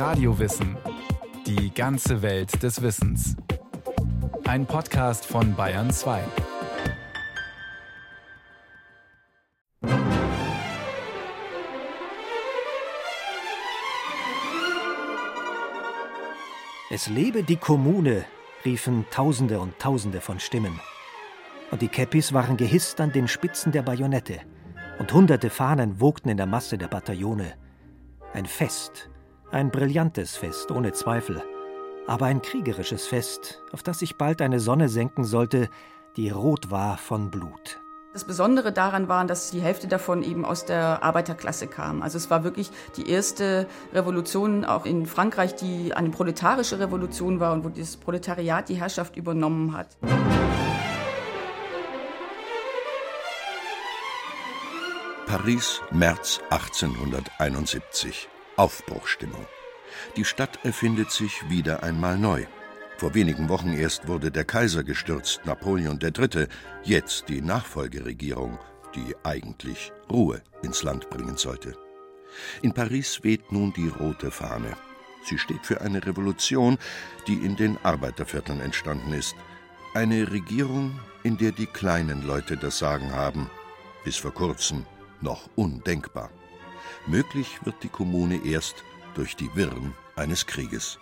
Radiowissen. Die ganze Welt des Wissens. Ein Podcast von Bayern 2. Es lebe die Kommune, riefen Tausende und Tausende von Stimmen. Und die Käppis waren gehisst an den Spitzen der Bajonette, und hunderte Fahnen wogten in der Masse der Bataillone. Ein Fest, ein brillantes Fest, ohne Zweifel, aber ein kriegerisches Fest, auf das sich bald eine Sonne senken sollte, die rot war von Blut. Das Besondere daran war, dass die Hälfte davon eben aus der Arbeiterklasse kam. Also es war wirklich die erste Revolution auch in Frankreich, die eine proletarische Revolution war und wo das Proletariat die Herrschaft übernommen hat. Paris, März 1871. Aufbruchstimmung. Die Stadt erfindet sich wieder einmal neu. Vor wenigen Wochen erst wurde der Kaiser gestürzt, Napoleon III., jetzt die Nachfolgeregierung, die eigentlich Ruhe ins Land bringen sollte. In Paris weht nun die rote Fahne. Sie steht für eine Revolution, die in den Arbeitervierteln entstanden ist. Eine Regierung, in der die kleinen Leute das Sagen haben. Bis vor kurzem noch undenkbar. Möglich wird die Kommune erst durch die Wirren eines Krieges.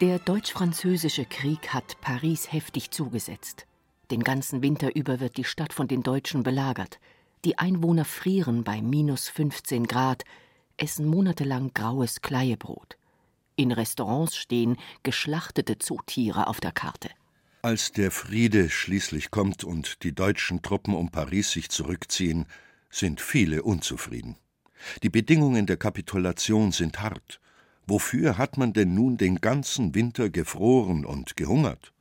Der Deutsch-Französische Krieg hat Paris heftig zugesetzt. Den ganzen Winter über wird die Stadt von den Deutschen belagert. Die Einwohner frieren bei minus 15 Grad, essen monatelang graues Kleiebrot. In Restaurants stehen geschlachtete Zootiere auf der Karte. Als der Friede schließlich kommt und die deutschen Truppen um Paris sich zurückziehen, sind viele unzufrieden. Die Bedingungen der Kapitulation sind hart. Wofür hat man denn nun den ganzen Winter gefroren und gehungert?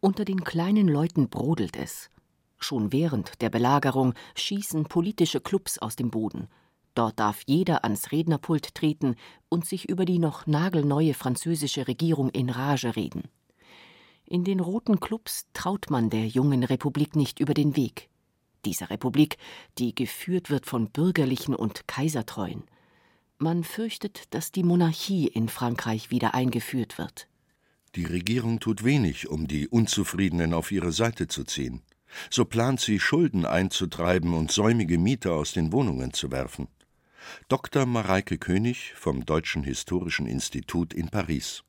Unter den kleinen Leuten brodelt es. Schon während der Belagerung schießen politische Klubs aus dem Boden. Dort darf jeder ans Rednerpult treten und sich über die noch nagelneue französische Regierung in Rage reden. In den roten Klubs traut man der jungen Republik nicht über den Weg. Dieser Republik, die geführt wird von Bürgerlichen und Kaisertreuen. Man fürchtet, dass die Monarchie in Frankreich wieder eingeführt wird. Die Regierung tut wenig, um die Unzufriedenen auf ihre Seite zu ziehen. So plant sie, Schulden einzutreiben und säumige Mieter aus den Wohnungen zu werfen. Dr. Mareike König vom Deutschen Historischen Institut in Paris.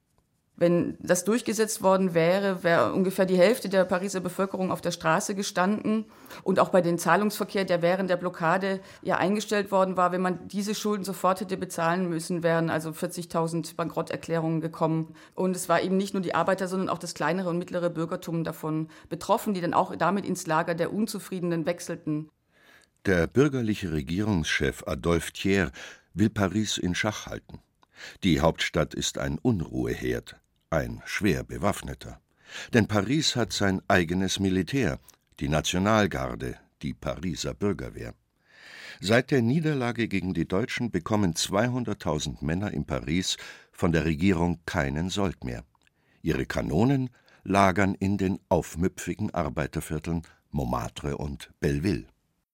Wenn das durchgesetzt worden wäre, wäre ungefähr die Hälfte der Pariser Bevölkerung auf der Straße gestanden. Und auch bei dem Zahlungsverkehr, der während der Blockade ja eingestellt worden war, wenn man diese Schulden sofort hätte bezahlen müssen, wären also 40.000 Bankrotterklärungen gekommen. Und es war eben nicht nur die Arbeiter, sondern auch das kleinere und mittlere Bürgertum davon betroffen, die dann auch damit ins Lager der Unzufriedenen wechselten. Der bürgerliche Regierungschef Adolphe Thiers will Paris in Schach halten. Die Hauptstadt ist ein Unruheherd ein schwer bewaffneter. Denn Paris hat sein eigenes Militär, die Nationalgarde, die Pariser Bürgerwehr. Seit der Niederlage gegen die Deutschen bekommen 200.000 Männer in Paris von der Regierung keinen Sold mehr. Ihre Kanonen lagern in den aufmüpfigen Arbeitervierteln Montmartre und Belleville.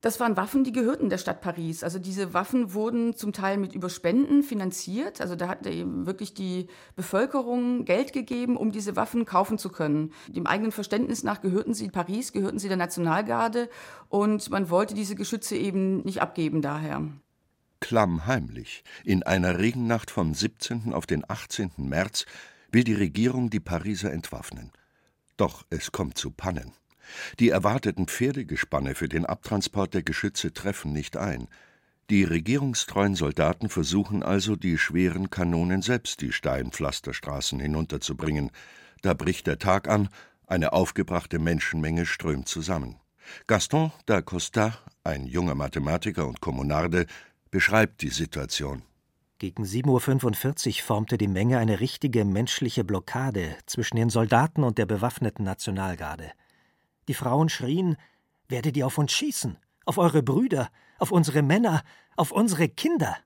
Das waren Waffen, die gehörten der Stadt Paris. Also diese Waffen wurden zum Teil mit Überspenden finanziert. Also da hat eben wirklich die Bevölkerung Geld gegeben, um diese Waffen kaufen zu können. Dem eigenen Verständnis nach gehörten sie Paris, gehörten sie der Nationalgarde und man wollte diese Geschütze eben nicht abgeben daher. Klammheimlich, in einer Regennacht vom 17. auf den 18. März, will die Regierung die Pariser entwaffnen. Doch es kommt zu Pannen. Die erwarteten Pferdegespanne für den Abtransport der Geschütze treffen nicht ein. Die regierungstreuen Soldaten versuchen also, die schweren Kanonen selbst die steilen Pflasterstraßen hinunterzubringen. Da bricht der Tag an, eine aufgebrachte Menschenmenge strömt zusammen. Gaston da Costa, ein junger Mathematiker und Kommunarde, beschreibt die Situation. Gegen 7.45 Uhr formte die Menge eine richtige menschliche Blockade zwischen den Soldaten und der bewaffneten Nationalgarde. Die Frauen schrien: Werdet ihr auf uns schießen? Auf eure Brüder? Auf unsere Männer? Auf unsere Kinder?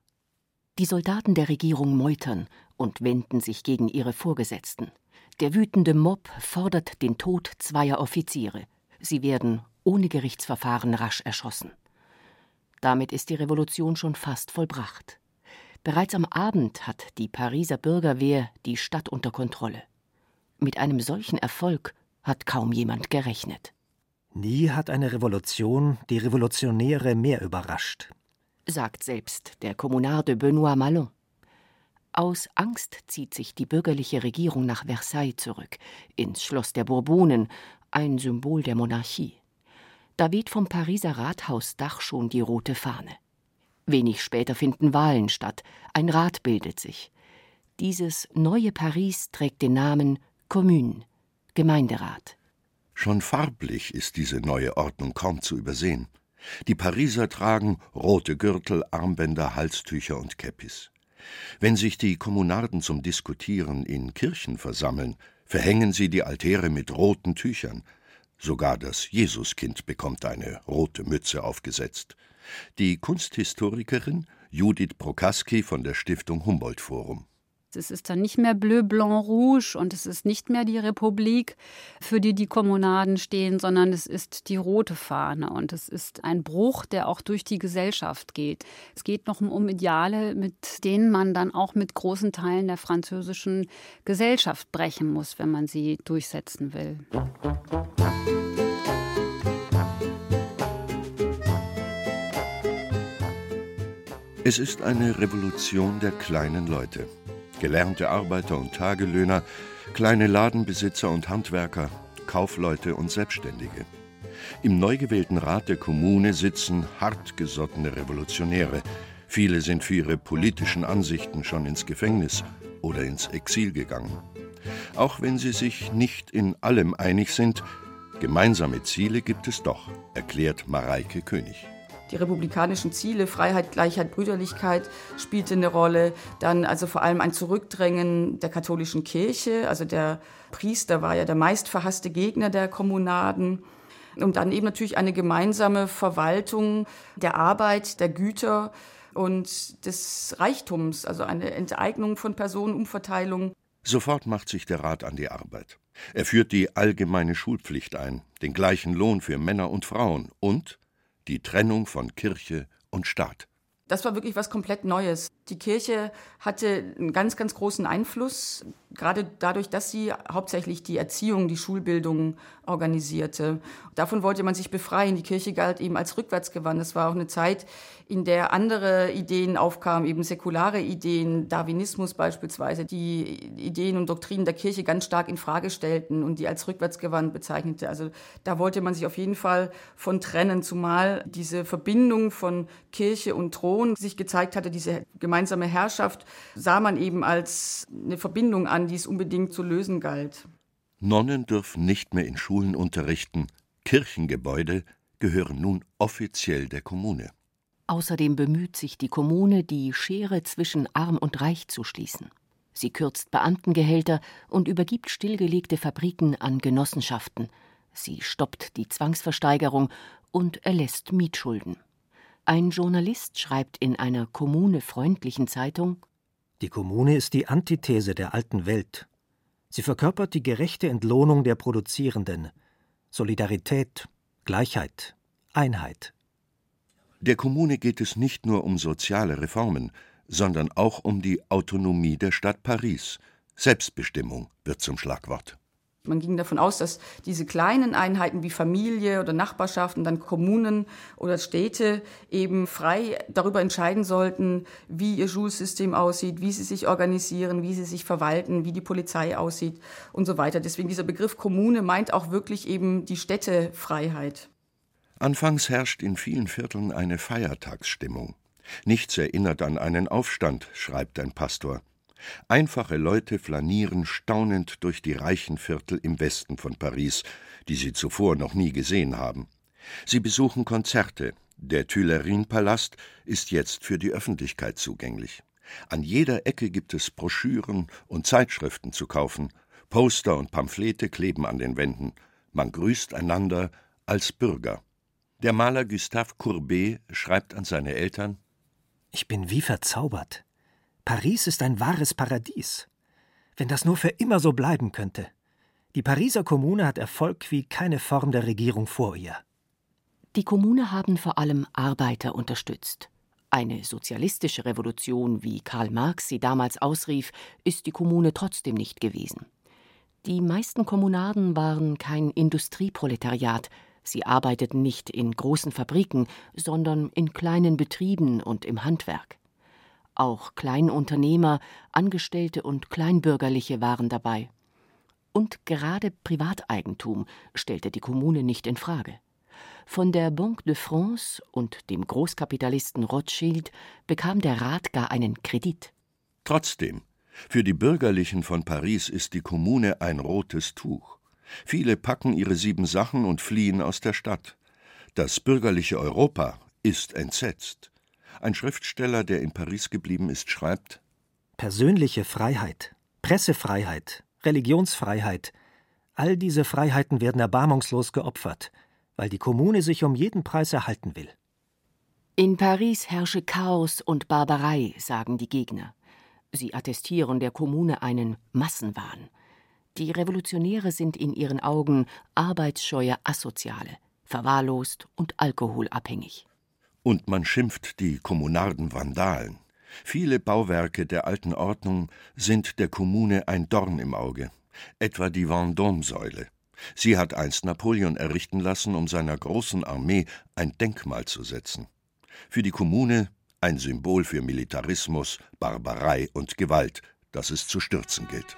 Die Soldaten der Regierung meutern und wenden sich gegen ihre Vorgesetzten. Der wütende Mob fordert den Tod zweier Offiziere. Sie werden ohne Gerichtsverfahren rasch erschossen. Damit ist die Revolution schon fast vollbracht. Bereits am Abend hat die Pariser Bürgerwehr die Stadt unter Kontrolle. Mit einem solchen Erfolg hat kaum jemand gerechnet. Nie hat eine Revolution die Revolutionäre mehr überrascht, sagt selbst der Kommunar de Benoît Malon. Aus Angst zieht sich die bürgerliche Regierung nach Versailles zurück, ins Schloss der Bourbonen, ein Symbol der Monarchie. Da weht vom Pariser Rathausdach schon die rote Fahne. Wenig später finden Wahlen statt, ein Rat bildet sich. Dieses neue Paris trägt den Namen Commune, Gemeinderat. Schon farblich ist diese neue Ordnung kaum zu übersehen. Die Pariser tragen rote Gürtel, Armbänder, Halstücher und Käppis. Wenn sich die Kommunarden zum Diskutieren in Kirchen versammeln, verhängen sie die Altäre mit roten Tüchern. Sogar das Jesuskind bekommt eine rote Mütze aufgesetzt. Die Kunsthistorikerin Judith Prokaski von der Stiftung Humboldt Forum. Es ist dann nicht mehr Bleu, Blanc, Rouge und es ist nicht mehr die Republik, für die die Kommunaden stehen, sondern es ist die rote Fahne und es ist ein Bruch, der auch durch die Gesellschaft geht. Es geht noch um Ideale, mit denen man dann auch mit großen Teilen der französischen Gesellschaft brechen muss, wenn man sie durchsetzen will. Es ist eine Revolution der kleinen Leute. Gelernte Arbeiter und Tagelöhner, kleine Ladenbesitzer und Handwerker, Kaufleute und Selbstständige. Im neu gewählten Rat der Kommune sitzen hartgesottene Revolutionäre. Viele sind für ihre politischen Ansichten schon ins Gefängnis oder ins Exil gegangen. Auch wenn sie sich nicht in allem einig sind, gemeinsame Ziele gibt es doch, erklärt Mareike König. Die republikanischen Ziele, Freiheit, Gleichheit, Brüderlichkeit spielte eine Rolle. Dann also vor allem ein Zurückdrängen der katholischen Kirche. Also der Priester war ja der meistverhasste Gegner der Kommunaden. Und dann eben natürlich eine gemeinsame Verwaltung der Arbeit, der Güter und des Reichtums, also eine Enteignung von Personen, Umverteilung. Sofort macht sich der Rat an die Arbeit. Er führt die allgemeine Schulpflicht ein, den gleichen Lohn für Männer und Frauen und die Trennung von Kirche und Staat. Das war wirklich was komplett Neues. Die Kirche hatte einen ganz, ganz großen Einfluss, gerade dadurch, dass sie hauptsächlich die Erziehung, die Schulbildung organisierte. Davon wollte man sich befreien. Die Kirche galt eben als rückwärtsgewandt. Es war auch eine Zeit, in der andere Ideen aufkamen, eben säkulare Ideen, Darwinismus beispielsweise, die Ideen und Doktrinen der Kirche ganz stark in Frage stellten und die als rückwärtsgewandt bezeichnete. Also da wollte man sich auf jeden Fall von trennen, zumal diese Verbindung von Kirche und Thron sich gezeigt hatte, diese gemeinsame Herrschaft sah man eben als eine Verbindung an, die es unbedingt zu lösen galt. Nonnen dürfen nicht mehr in Schulen unterrichten, Kirchengebäude gehören nun offiziell der Kommune. Außerdem bemüht sich die Kommune, die Schere zwischen Arm und Reich zu schließen. Sie kürzt Beamtengehälter und übergibt stillgelegte Fabriken an Genossenschaften. Sie stoppt die Zwangsversteigerung und erlässt Mietschulden. Ein Journalist schreibt in einer kommunefreundlichen Zeitung Die Kommune ist die Antithese der alten Welt. Sie verkörpert die gerechte Entlohnung der Produzierenden, Solidarität, Gleichheit, Einheit. Der Kommune geht es nicht nur um soziale Reformen, sondern auch um die Autonomie der Stadt Paris. Selbstbestimmung wird zum Schlagwort. Man ging davon aus, dass diese kleinen Einheiten wie Familie oder Nachbarschaften, dann Kommunen oder Städte eben frei darüber entscheiden sollten, wie ihr Schulsystem aussieht, wie sie sich organisieren, wie sie sich verwalten, wie die Polizei aussieht und so weiter. Deswegen dieser Begriff Kommune meint auch wirklich eben die Städtefreiheit. Anfangs herrscht in vielen Vierteln eine Feiertagsstimmung. Nichts erinnert an einen Aufstand, schreibt ein Pastor. Einfache Leute flanieren staunend durch die reichen Viertel im Westen von Paris, die sie zuvor noch nie gesehen haben. Sie besuchen Konzerte. Der Tuilerien-Palast ist jetzt für die Öffentlichkeit zugänglich. An jeder Ecke gibt es Broschüren und Zeitschriften zu kaufen. Poster und Pamphlete kleben an den Wänden. Man grüßt einander als Bürger. Der Maler Gustave Courbet schreibt an seine Eltern Ich bin wie verzaubert. Paris ist ein wahres Paradies. Wenn das nur für immer so bleiben könnte. Die Pariser Kommune hat Erfolg wie keine Form der Regierung vor ihr. Die Kommune haben vor allem Arbeiter unterstützt. Eine sozialistische Revolution, wie Karl Marx sie damals ausrief, ist die Kommune trotzdem nicht gewesen. Die meisten Kommunarden waren kein Industrieproletariat, sie arbeiteten nicht in großen Fabriken, sondern in kleinen Betrieben und im Handwerk. Auch Kleinunternehmer, Angestellte und Kleinbürgerliche waren dabei. Und gerade Privateigentum stellte die Kommune nicht in Frage. Von der Banque de France und dem Großkapitalisten Rothschild bekam der Rat gar einen Kredit. Trotzdem, für die Bürgerlichen von Paris ist die Kommune ein rotes Tuch. Viele packen ihre sieben Sachen und fliehen aus der Stadt. Das bürgerliche Europa ist entsetzt. Ein Schriftsteller, der in Paris geblieben ist, schreibt Persönliche Freiheit, Pressefreiheit, Religionsfreiheit, all diese Freiheiten werden erbarmungslos geopfert, weil die Kommune sich um jeden Preis erhalten will. In Paris herrsche Chaos und Barbarei, sagen die Gegner. Sie attestieren der Kommune einen Massenwahn. Die Revolutionäre sind in ihren Augen arbeitsscheue Asoziale, verwahrlost und alkoholabhängig. Und man schimpft die Kommunarden Vandalen. Viele Bauwerke der alten Ordnung sind der Kommune ein Dorn im Auge, etwa die Vendôme-Säule. Sie hat einst Napoleon errichten lassen, um seiner großen Armee ein Denkmal zu setzen. Für die Kommune ein Symbol für Militarismus, Barbarei und Gewalt, das es zu stürzen gilt.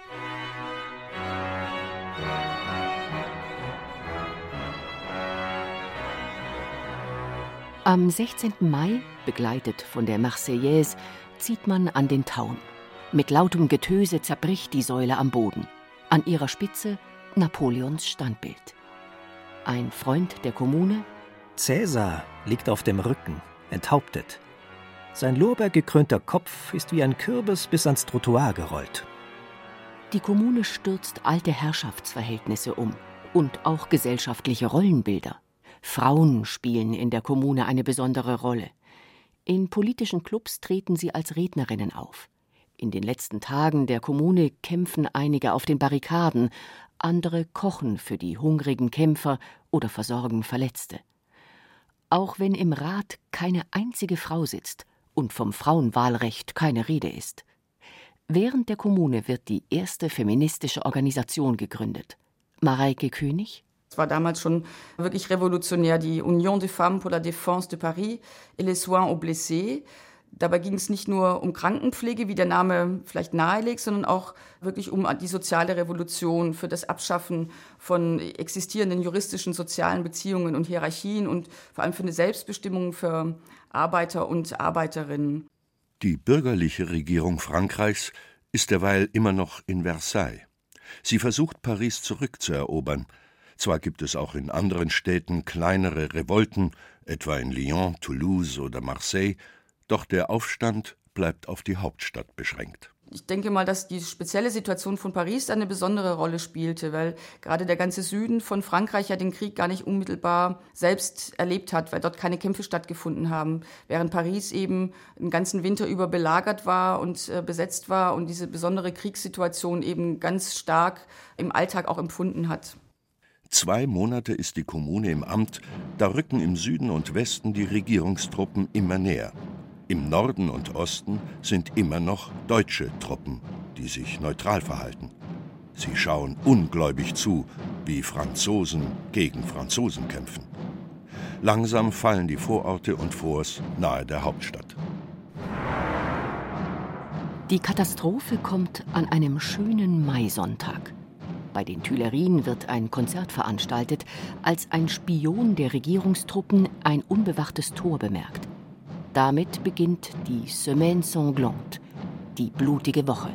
Am 16. Mai, begleitet von der Marseillaise, zieht man an den Taun. Mit lautem Getöse zerbricht die Säule am Boden. An ihrer Spitze Napoleons Standbild. Ein Freund der Kommune? Cäsar liegt auf dem Rücken, enthauptet. Sein lorbeergekrönter Kopf ist wie ein Kürbis bis ans Trottoir gerollt. Die Kommune stürzt alte Herrschaftsverhältnisse um und auch gesellschaftliche Rollenbilder. Frauen spielen in der Kommune eine besondere Rolle. In politischen Clubs treten sie als Rednerinnen auf. In den letzten Tagen der Kommune kämpfen einige auf den Barrikaden, andere kochen für die hungrigen Kämpfer oder versorgen Verletzte. Auch wenn im Rat keine einzige Frau sitzt und vom Frauenwahlrecht keine Rede ist. Während der Kommune wird die erste feministische Organisation gegründet. Mareike König, es war damals schon wirklich revolutionär, die Union des Femmes pour la Défense de Paris et les Soins aux Blessés. Dabei ging es nicht nur um Krankenpflege, wie der Name vielleicht nahelegt, sondern auch wirklich um die soziale Revolution, für das Abschaffen von existierenden juristischen sozialen Beziehungen und Hierarchien und vor allem für eine Selbstbestimmung für Arbeiter und Arbeiterinnen. Die bürgerliche Regierung Frankreichs ist derweil immer noch in Versailles. Sie versucht, Paris zurückzuerobern – zwar gibt es auch in anderen Städten kleinere Revolten, etwa in Lyon, Toulouse oder Marseille, doch der Aufstand bleibt auf die Hauptstadt beschränkt. Ich denke mal, dass die spezielle Situation von Paris eine besondere Rolle spielte, weil gerade der ganze Süden von Frankreich ja den Krieg gar nicht unmittelbar selbst erlebt hat, weil dort keine Kämpfe stattgefunden haben, während Paris eben den ganzen Winter über belagert war und äh, besetzt war und diese besondere Kriegssituation eben ganz stark im Alltag auch empfunden hat. Zwei Monate ist die Kommune im Amt, da rücken im Süden und Westen die Regierungstruppen immer näher. Im Norden und Osten sind immer noch deutsche Truppen, die sich neutral verhalten. Sie schauen ungläubig zu, wie Franzosen gegen Franzosen kämpfen. Langsam fallen die Vororte und Forts nahe der Hauptstadt. Die Katastrophe kommt an einem schönen Maisonntag. Bei den Tuilerien wird ein Konzert veranstaltet, als ein Spion der Regierungstruppen ein unbewachtes Tor bemerkt. Damit beginnt die Semaine Sanglante, die blutige Woche.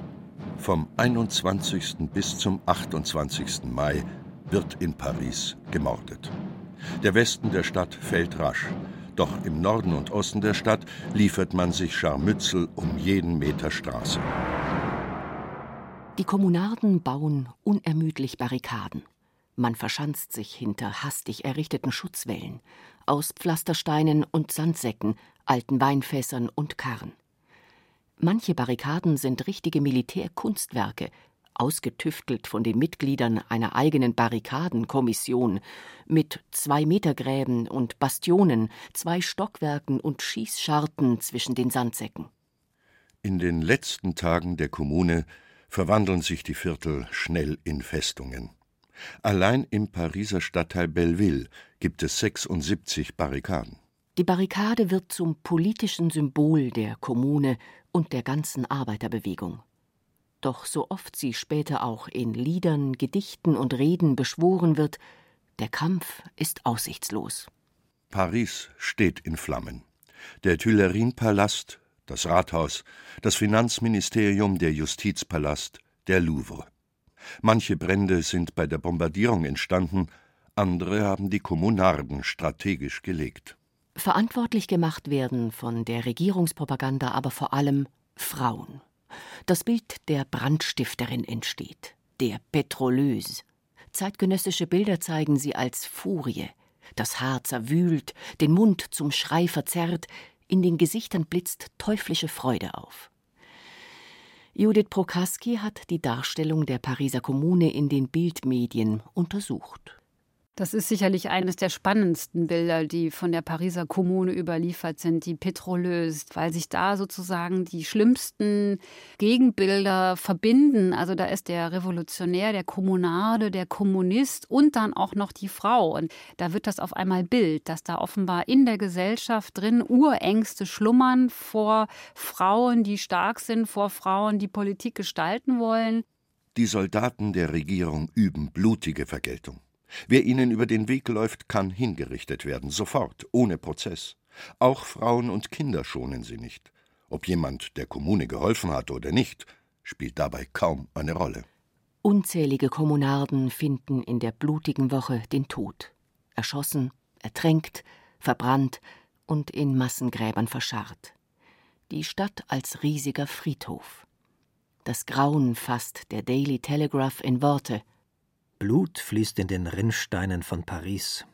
Vom 21. bis zum 28. Mai wird in Paris gemordet. Der Westen der Stadt fällt rasch. Doch im Norden und Osten der Stadt liefert man sich Scharmützel um jeden Meter Straße. Die Kommunarden bauen unermüdlich Barrikaden. Man verschanzt sich hinter hastig errichteten Schutzwällen, aus Pflastersteinen und Sandsäcken, alten Weinfässern und Karren. Manche Barrikaden sind richtige Militärkunstwerke, ausgetüftelt von den Mitgliedern einer eigenen Barrikadenkommission, mit zwei Meter Gräben und Bastionen, zwei Stockwerken und Schießscharten zwischen den Sandsäcken. In den letzten Tagen der Kommune verwandeln sich die Viertel schnell in Festungen. Allein im Pariser Stadtteil Belleville gibt es 76 Barrikaden. Die Barrikade wird zum politischen Symbol der Kommune und der ganzen Arbeiterbewegung. Doch so oft sie später auch in Liedern, Gedichten und Reden beschworen wird, der Kampf ist aussichtslos. Paris steht in Flammen. Der Tuilerien-Palast, das Rathaus, das Finanzministerium, der Justizpalast, der Louvre. Manche Brände sind bei der Bombardierung entstanden, andere haben die Kommunarden strategisch gelegt. Verantwortlich gemacht werden von der Regierungspropaganda aber vor allem Frauen. Das Bild der Brandstifterin entsteht, der Petroleuse. Zeitgenössische Bilder zeigen sie als Furie. Das Haar zerwühlt, den Mund zum Schrei verzerrt, in den Gesichtern blitzt teuflische Freude auf. Judith Prokaski hat die Darstellung der Pariser Kommune in den Bildmedien untersucht. Das ist sicherlich eines der spannendsten Bilder, die von der Pariser Kommune überliefert sind, die Petroleuse, weil sich da sozusagen die schlimmsten Gegenbilder verbinden. Also da ist der Revolutionär, der Kommunade, der Kommunist und dann auch noch die Frau. Und da wird das auf einmal Bild, dass da offenbar in der Gesellschaft drin Urängste schlummern vor Frauen, die stark sind, vor Frauen, die Politik gestalten wollen. Die Soldaten der Regierung üben blutige Vergeltung. Wer ihnen über den Weg läuft, kann hingerichtet werden, sofort, ohne Prozess. Auch Frauen und Kinder schonen sie nicht. Ob jemand der Kommune geholfen hat oder nicht, spielt dabei kaum eine Rolle. Unzählige Kommunarden finden in der blutigen Woche den Tod. Erschossen, ertränkt, verbrannt und in Massengräbern verscharrt. Die Stadt als riesiger Friedhof. Das Grauen fasst der Daily Telegraph in Worte – Blut fließt in den Rinnsteinen von Paris.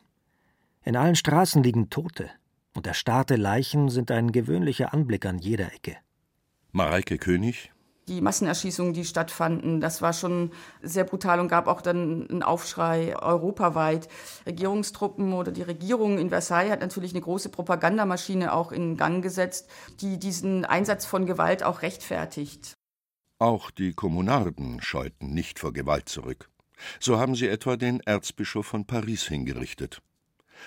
In allen Straßen liegen Tote, und erstarrte Leichen sind ein gewöhnlicher Anblick an jeder Ecke. Mareike König. Die Massenerschießungen, die stattfanden, das war schon sehr brutal und gab auch dann einen Aufschrei europaweit. Regierungstruppen oder die Regierung in Versailles hat natürlich eine große Propagandamaschine auch in Gang gesetzt, die diesen Einsatz von Gewalt auch rechtfertigt. Auch die Kommunarden scheuten nicht vor Gewalt zurück. So haben sie etwa den Erzbischof von Paris hingerichtet.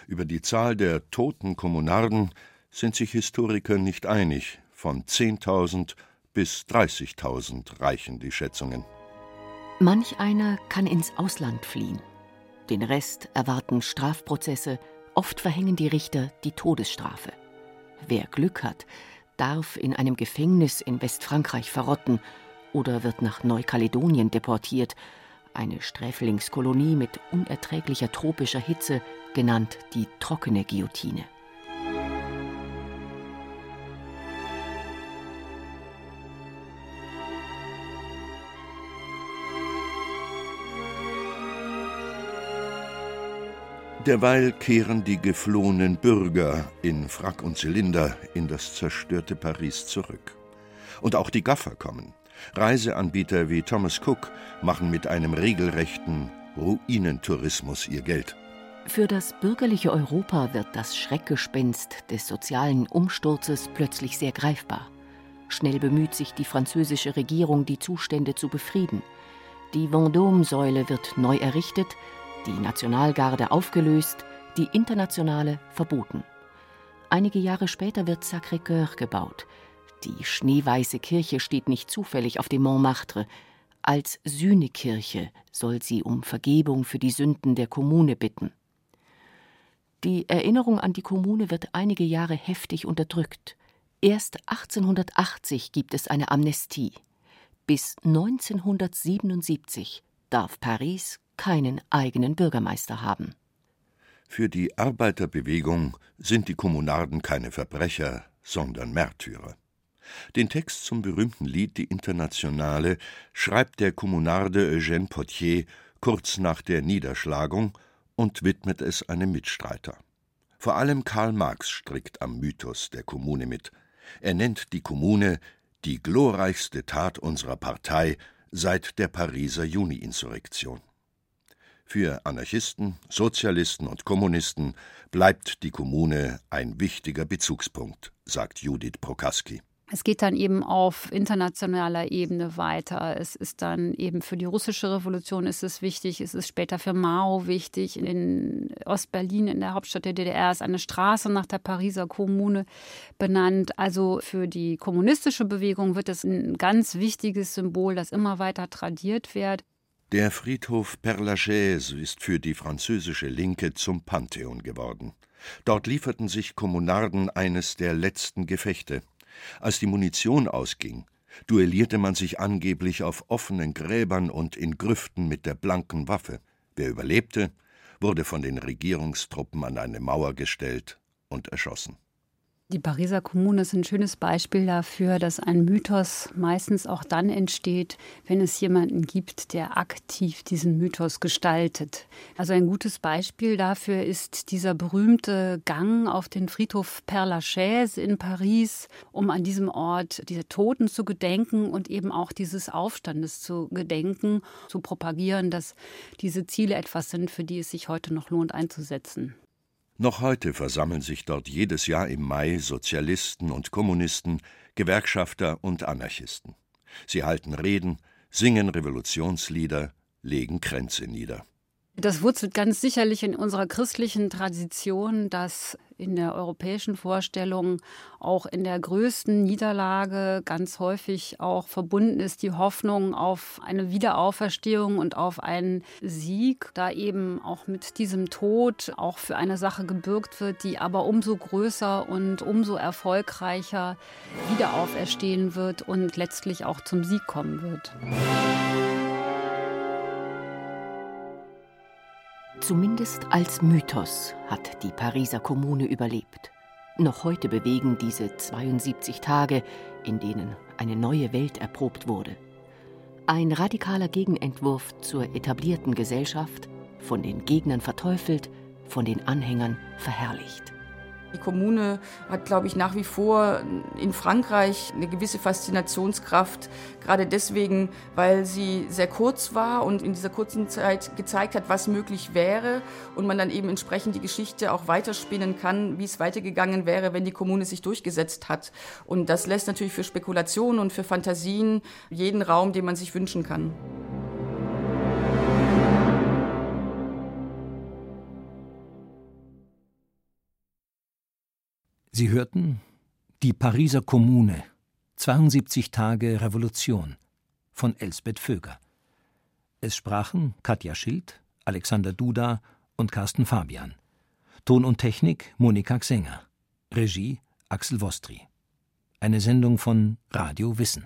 Über die Zahl der toten Kommunarden sind sich Historiker nicht einig. Von 10.000 bis 30.000 reichen die Schätzungen. Manch einer kann ins Ausland fliehen. Den Rest erwarten Strafprozesse, oft verhängen die Richter die Todesstrafe. Wer Glück hat, darf in einem Gefängnis in Westfrankreich verrotten oder wird nach Neukaledonien deportiert, eine Sträflingskolonie mit unerträglicher tropischer Hitze, genannt die trockene Guillotine. Derweil kehren die geflohenen Bürger in Frack und Zylinder in das zerstörte Paris zurück. Und auch die Gaffer kommen. Reiseanbieter wie Thomas Cook machen mit einem regelrechten Ruinentourismus ihr Geld. Für das bürgerliche Europa wird das Schreckgespenst des sozialen Umsturzes plötzlich sehr greifbar. Schnell bemüht sich die französische Regierung, die Zustände zu befrieden. Die Vendôme-Säule wird neu errichtet, die Nationalgarde aufgelöst, die Internationale verboten. Einige Jahre später wird Sacré-Cœur gebaut, die schneeweiße Kirche steht nicht zufällig auf dem Montmartre. Als Sühnekirche soll sie um Vergebung für die Sünden der Kommune bitten. Die Erinnerung an die Kommune wird einige Jahre heftig unterdrückt. Erst 1880 gibt es eine Amnestie. Bis 1977 darf Paris keinen eigenen Bürgermeister haben. Für die Arbeiterbewegung sind die Kommunarden keine Verbrecher, sondern Märtyrer. Den Text zum berühmten Lied Die Internationale schreibt der Kommunarde Eugène Potier kurz nach der Niederschlagung und widmet es einem Mitstreiter. Vor allem Karl Marx strickt am Mythos der Kommune mit. Er nennt die Kommune die glorreichste Tat unserer Partei, seit der Pariser Juni-Insurrektion. Für Anarchisten, Sozialisten und Kommunisten bleibt die Kommune ein wichtiger Bezugspunkt, sagt Judith Prokaski. Es geht dann eben auf internationaler Ebene weiter. Es ist dann eben für die russische Revolution ist es wichtig. Es ist später für Mao wichtig. In Ostberlin, in der Hauptstadt der DDR, ist eine Straße nach der Pariser Kommune benannt. Also für die kommunistische Bewegung wird es ein ganz wichtiges Symbol, das immer weiter tradiert wird. Der Friedhof Père Lachaise ist für die französische Linke zum Pantheon geworden. Dort lieferten sich Kommunarden eines der letzten Gefechte. Als die Munition ausging, duellierte man sich angeblich auf offenen Gräbern und in Grüften mit der blanken Waffe. Wer überlebte, wurde von den Regierungstruppen an eine Mauer gestellt und erschossen. Die Pariser Kommune ist ein schönes Beispiel dafür, dass ein Mythos meistens auch dann entsteht, wenn es jemanden gibt, der aktiv diesen Mythos gestaltet. Also ein gutes Beispiel dafür ist dieser berühmte Gang auf den Friedhof Père Lachaise in Paris, um an diesem Ort diese Toten zu gedenken und eben auch dieses Aufstandes zu gedenken, zu propagieren, dass diese Ziele etwas sind, für die es sich heute noch lohnt einzusetzen. Noch heute versammeln sich dort jedes Jahr im Mai Sozialisten und Kommunisten, Gewerkschafter und Anarchisten. Sie halten Reden, singen Revolutionslieder, legen Kränze nieder. Das wurzelt ganz sicherlich in unserer christlichen Tradition, dass in der europäischen Vorstellung auch in der größten Niederlage ganz häufig auch verbunden ist die Hoffnung auf eine Wiederauferstehung und auf einen Sieg, da eben auch mit diesem Tod auch für eine Sache gebürgt wird, die aber umso größer und umso erfolgreicher wieder auferstehen wird und letztlich auch zum Sieg kommen wird. Zumindest als Mythos hat die Pariser Kommune überlebt. Noch heute bewegen diese 72 Tage, in denen eine neue Welt erprobt wurde. Ein radikaler Gegenentwurf zur etablierten Gesellschaft, von den Gegnern verteufelt, von den Anhängern verherrlicht. Die Kommune hat, glaube ich, nach wie vor in Frankreich eine gewisse Faszinationskraft, gerade deswegen, weil sie sehr kurz war und in dieser kurzen Zeit gezeigt hat, was möglich wäre und man dann eben entsprechend die Geschichte auch weiterspinnen kann, wie es weitergegangen wäre, wenn die Kommune sich durchgesetzt hat. Und das lässt natürlich für Spekulationen und für Fantasien jeden Raum, den man sich wünschen kann. Sie hörten Die Pariser Kommune 72 Tage Revolution von Elsbeth Vöger. Es sprachen Katja Schild, Alexander Duda und Carsten Fabian. Ton und Technik Monika Xenger. Regie Axel Wostri. Eine Sendung von Radio Wissen.